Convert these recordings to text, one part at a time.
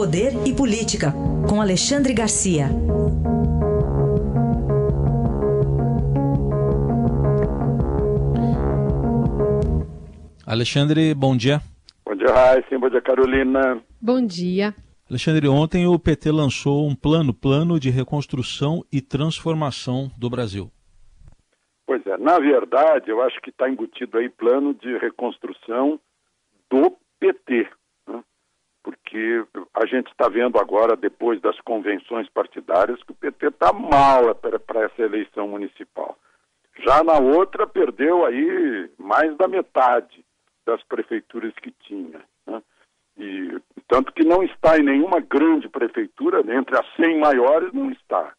Poder e Política, com Alexandre Garcia. Alexandre, bom dia. Bom dia, Raíssa. Bom dia, Carolina. Bom dia. Alexandre, ontem o PT lançou um plano, plano de reconstrução e transformação do Brasil. Pois é, na verdade, eu acho que está embutido aí plano de reconstrução do PT, né? porque a gente está vendo agora, depois das convenções partidárias, que o PT está mal para essa eleição municipal. Já na outra, perdeu aí mais da metade das prefeituras que tinha. Né? E, tanto que não está em nenhuma grande prefeitura, entre as 100 maiores não está.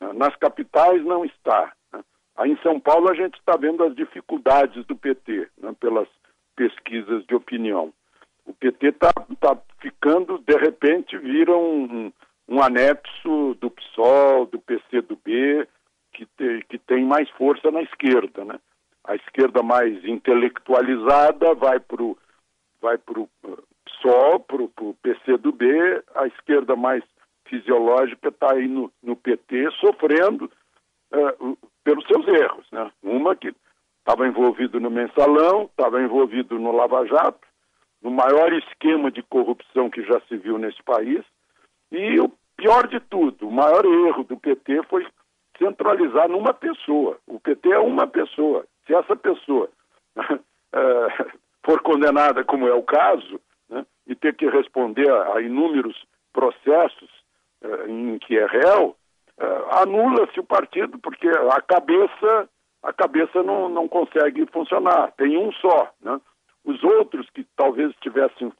Né? Nas capitais não está. Né? Aí em São Paulo a gente está vendo as dificuldades do PT, né? pelas pesquisas de opinião. O PT está tá ficando, de repente, vira um, um anexo do PSOL, do PCdoB, que, te, que tem mais força na esquerda, né? A esquerda mais intelectualizada vai para o vai pro PSOL, para o PCdoB, a esquerda mais fisiológica está aí no, no PT sofrendo uh, pelos seus erros, né? Uma que estava envolvido no mensalão, estava envolvido no Lava Jato, no maior esquema de corrupção que já se viu nesse país, e o pior de tudo, o maior erro do PT foi centralizar numa pessoa. O PT é uma pessoa. Se essa pessoa é, for condenada, como é o caso, né, e ter que responder a, inúmeros processos é, em que é réu, é, anula-se o partido, porque a cabeça a cabeça não, não consegue funcionar. Tem um só. Né? Os outros que talvez estivessem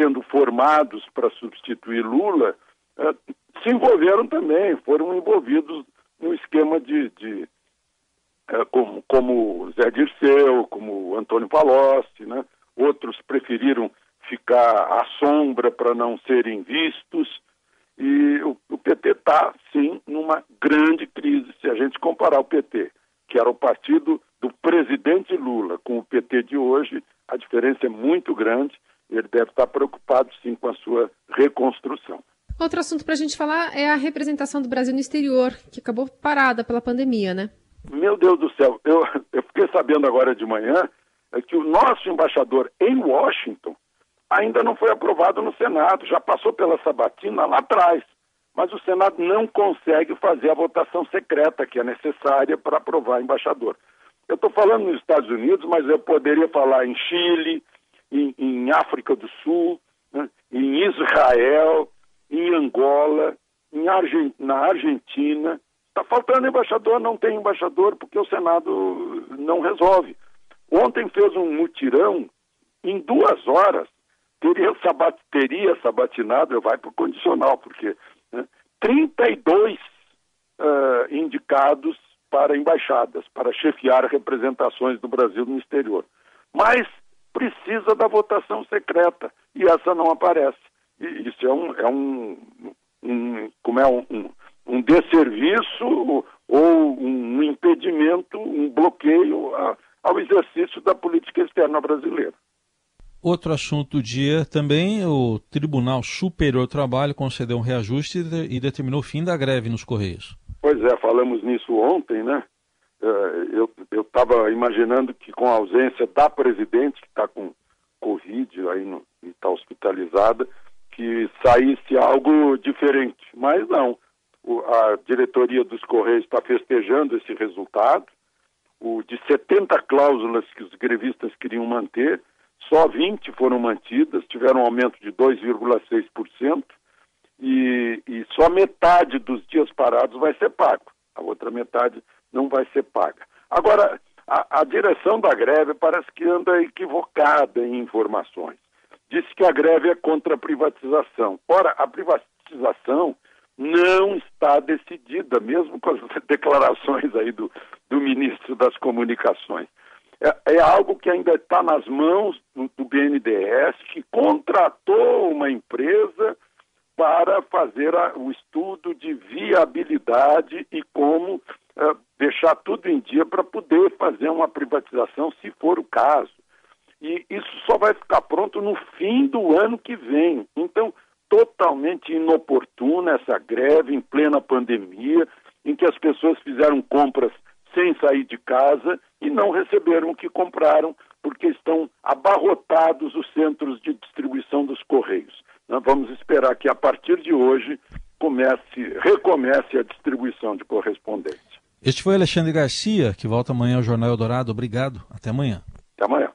sendo formados para substituir Lula eh, se envolveram também, foram envolvidos no esquema de, de eh, como, como Zé Dirceu, como Antônio Palocci, né? outros preferiram ficar à sombra para não serem vistos. E o, o PT está, sim, numa grande crise. Se a gente comparar o PT que era o partido do presidente Lula, com o PT de hoje, a diferença é muito grande. Ele deve estar preocupado, sim, com a sua reconstrução. Outro assunto para a gente falar é a representação do Brasil no exterior, que acabou parada pela pandemia, né? Meu Deus do céu, eu, eu fiquei sabendo agora de manhã é que o nosso embaixador em Washington ainda não foi aprovado no Senado, já passou pela sabatina lá atrás mas o Senado não consegue fazer a votação secreta que é necessária para aprovar embaixador. Eu estou falando nos Estados Unidos, mas eu poderia falar em Chile, em, em África do Sul, né, em Israel, em Angola, em na Argentina. Está faltando embaixador, não tem embaixador, porque o Senado não resolve. Ontem fez um mutirão, em duas horas, teria, sabat, teria sabatinado, vai para o condicional, porque 32 uh, indicados para embaixadas, para chefiar representações do Brasil no exterior. Mas precisa da votação secreta e essa não aparece. E isso é um, é um, um como é um, um, um desserviço ou um impedimento, um bloqueio a, ao exercício da política externa brasileira. Outro assunto do dia também, o Tribunal Superior do Trabalho concedeu um reajuste e determinou o fim da greve nos Correios. Pois é, falamos nisso ontem, né? É, eu estava imaginando que com a ausência da presidente, que está com Covid aí no, e está hospitalizada, que saísse algo diferente. Mas não. O, a diretoria dos Correios está festejando esse resultado. O de 70 cláusulas que os grevistas queriam manter, só 20 foram mantidas, tiveram um aumento de 2,6%, e, e só metade dos dias parados vai ser pago. A outra metade não vai ser paga. Agora, a, a direção da greve parece que anda equivocada em informações. Disse que a greve é contra a privatização. Ora, a privatização não está decidida, mesmo com as declarações aí do, do ministro das Comunicações é, é algo que ainda está nas mãos do, do BNDES, que contratou uma empresa para fazer a, o estudo de viabilidade e como é, deixar tudo em dia para poder fazer uma privatização, se for o caso. E isso só vai ficar pronto no fim do ano que vem. Então, totalmente inoportuna essa greve em plena pandemia, em que as pessoas fizeram compras sem sair de casa e não receberam o que compraram, porque estão abarrotados os centros de distribuição dos Correios. Nós vamos esperar que a partir de hoje comece, recomece a distribuição de correspondência. Este foi Alexandre Garcia, que volta amanhã ao Jornal Eldorado. Obrigado. Até amanhã. Até amanhã.